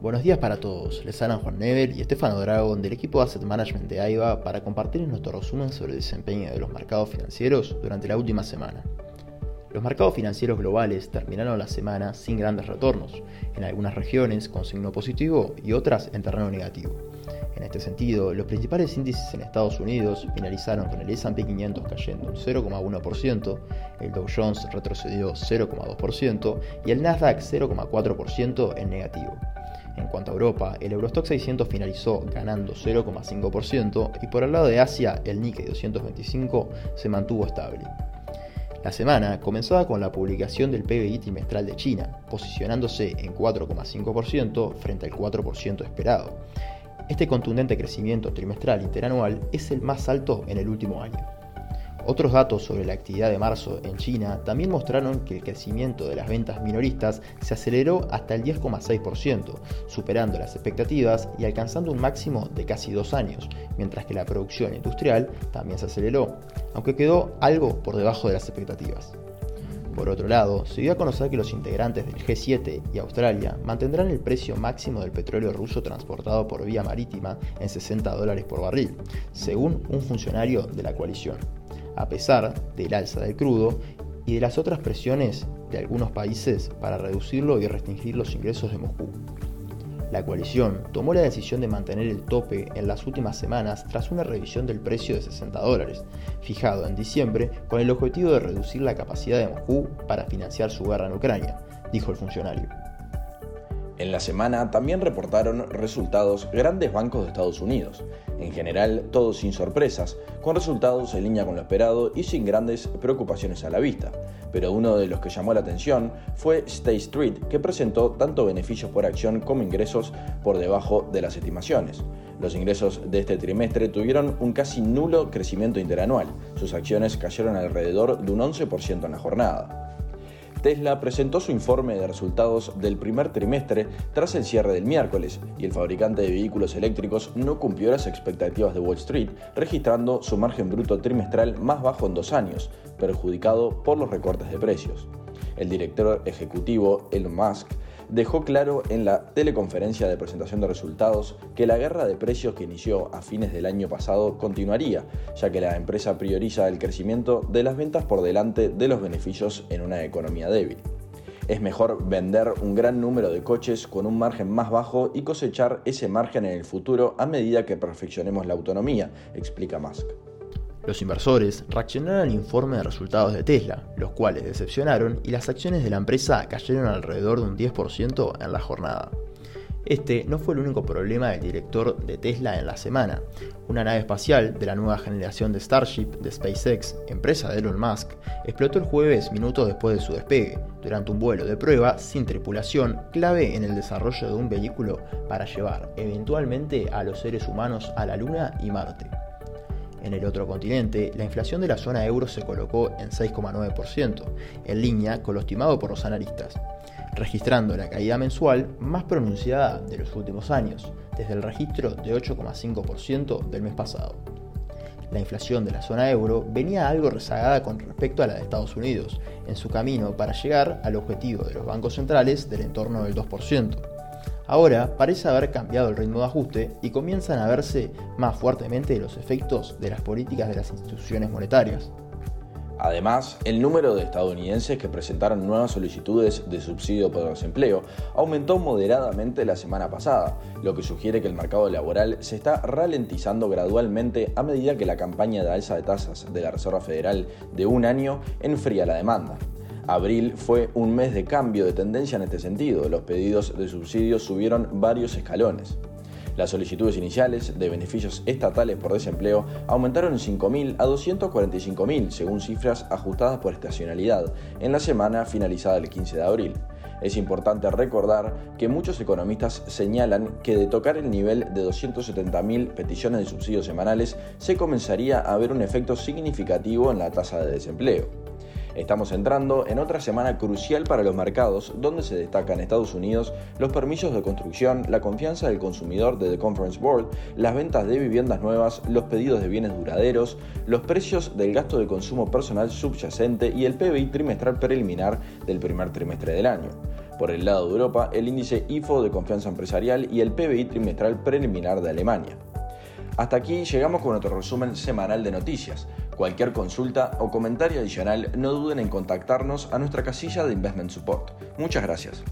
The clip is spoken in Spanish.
Buenos días para todos, les hablan Juan Nevel y Estefano Dragon del equipo Asset Management de AIBA para compartir nuestro resumen sobre el desempeño de los mercados financieros durante la última semana. Los mercados financieros globales terminaron la semana sin grandes retornos, en algunas regiones con signo positivo y otras en terreno negativo. En este sentido, los principales índices en Estados Unidos finalizaron con el S&P 500 cayendo un 0,1%, el Dow Jones retrocedió 0,2% y el Nasdaq 0,4% en negativo. En cuanto a Europa, el Eurostock 600 finalizó ganando 0,5% y por el lado de Asia, el Nikkei 225 se mantuvo estable. La semana comenzaba con la publicación del PBI trimestral de China, posicionándose en 4,5% frente al 4% esperado. Este contundente crecimiento trimestral interanual es el más alto en el último año. Otros datos sobre la actividad de marzo en China también mostraron que el crecimiento de las ventas minoristas se aceleró hasta el 10,6%, superando las expectativas y alcanzando un máximo de casi dos años, mientras que la producción industrial también se aceleró, aunque quedó algo por debajo de las expectativas. Por otro lado, se dio a conocer que los integrantes del G7 y Australia mantendrán el precio máximo del petróleo ruso transportado por vía marítima en 60 dólares por barril, según un funcionario de la coalición a pesar del alza del crudo y de las otras presiones de algunos países para reducirlo y restringir los ingresos de Moscú. La coalición tomó la decisión de mantener el tope en las últimas semanas tras una revisión del precio de 60 dólares, fijado en diciembre con el objetivo de reducir la capacidad de Moscú para financiar su guerra en Ucrania, dijo el funcionario. En la semana también reportaron resultados grandes bancos de Estados Unidos, en general todos sin sorpresas, con resultados en línea con lo esperado y sin grandes preocupaciones a la vista. Pero uno de los que llamó la atención fue State Street, que presentó tanto beneficios por acción como ingresos por debajo de las estimaciones. Los ingresos de este trimestre tuvieron un casi nulo crecimiento interanual. Sus acciones cayeron alrededor de un 11% en la jornada. Tesla presentó su informe de resultados del primer trimestre tras el cierre del miércoles y el fabricante de vehículos eléctricos no cumplió las expectativas de Wall Street, registrando su margen bruto trimestral más bajo en dos años, perjudicado por los recortes de precios. El director ejecutivo Elon Musk dejó claro en la teleconferencia de presentación de resultados que la guerra de precios que inició a fines del año pasado continuaría, ya que la empresa prioriza el crecimiento de las ventas por delante de los beneficios en una economía débil. Es mejor vender un gran número de coches con un margen más bajo y cosechar ese margen en el futuro a medida que perfeccionemos la autonomía, explica Musk. Los inversores reaccionaron al informe de resultados de Tesla, los cuales decepcionaron y las acciones de la empresa cayeron alrededor de un 10% en la jornada. Este no fue el único problema del director de Tesla en la semana. Una nave espacial de la nueva generación de Starship de SpaceX, empresa de Elon Musk, explotó el jueves minutos después de su despegue, durante un vuelo de prueba sin tripulación, clave en el desarrollo de un vehículo para llevar eventualmente a los seres humanos a la Luna y Marte. En el otro continente, la inflación de la zona euro se colocó en 6,9%, en línea con lo estimado por los analistas, registrando la caída mensual más pronunciada de los últimos años, desde el registro de 8,5% del mes pasado. La inflación de la zona euro venía algo rezagada con respecto a la de Estados Unidos, en su camino para llegar al objetivo de los bancos centrales del entorno del 2%. Ahora parece haber cambiado el ritmo de ajuste y comienzan a verse más fuertemente los efectos de las políticas de las instituciones monetarias. Además, el número de estadounidenses que presentaron nuevas solicitudes de subsidio por desempleo aumentó moderadamente la semana pasada, lo que sugiere que el mercado laboral se está ralentizando gradualmente a medida que la campaña de alza de tasas de la Reserva Federal de un año enfría la demanda. Abril fue un mes de cambio de tendencia en este sentido. Los pedidos de subsidios subieron varios escalones. Las solicitudes iniciales de beneficios estatales por desempleo aumentaron en 5.000 a 245.000, según cifras ajustadas por estacionalidad, en la semana finalizada el 15 de abril. Es importante recordar que muchos economistas señalan que de tocar el nivel de 270.000 peticiones de subsidios semanales se comenzaría a ver un efecto significativo en la tasa de desempleo. Estamos entrando en otra semana crucial para los mercados, donde se destacan Estados Unidos los permisos de construcción, la confianza del consumidor de The Conference Board, las ventas de viviendas nuevas, los pedidos de bienes duraderos, los precios del gasto de consumo personal subyacente y el PBI trimestral preliminar del primer trimestre del año. Por el lado de Europa, el índice IFO de confianza empresarial y el PBI trimestral preliminar de Alemania. Hasta aquí llegamos con nuestro resumen semanal de noticias. Cualquier consulta o comentario adicional no duden en contactarnos a nuestra casilla de Investment Support. Muchas gracias.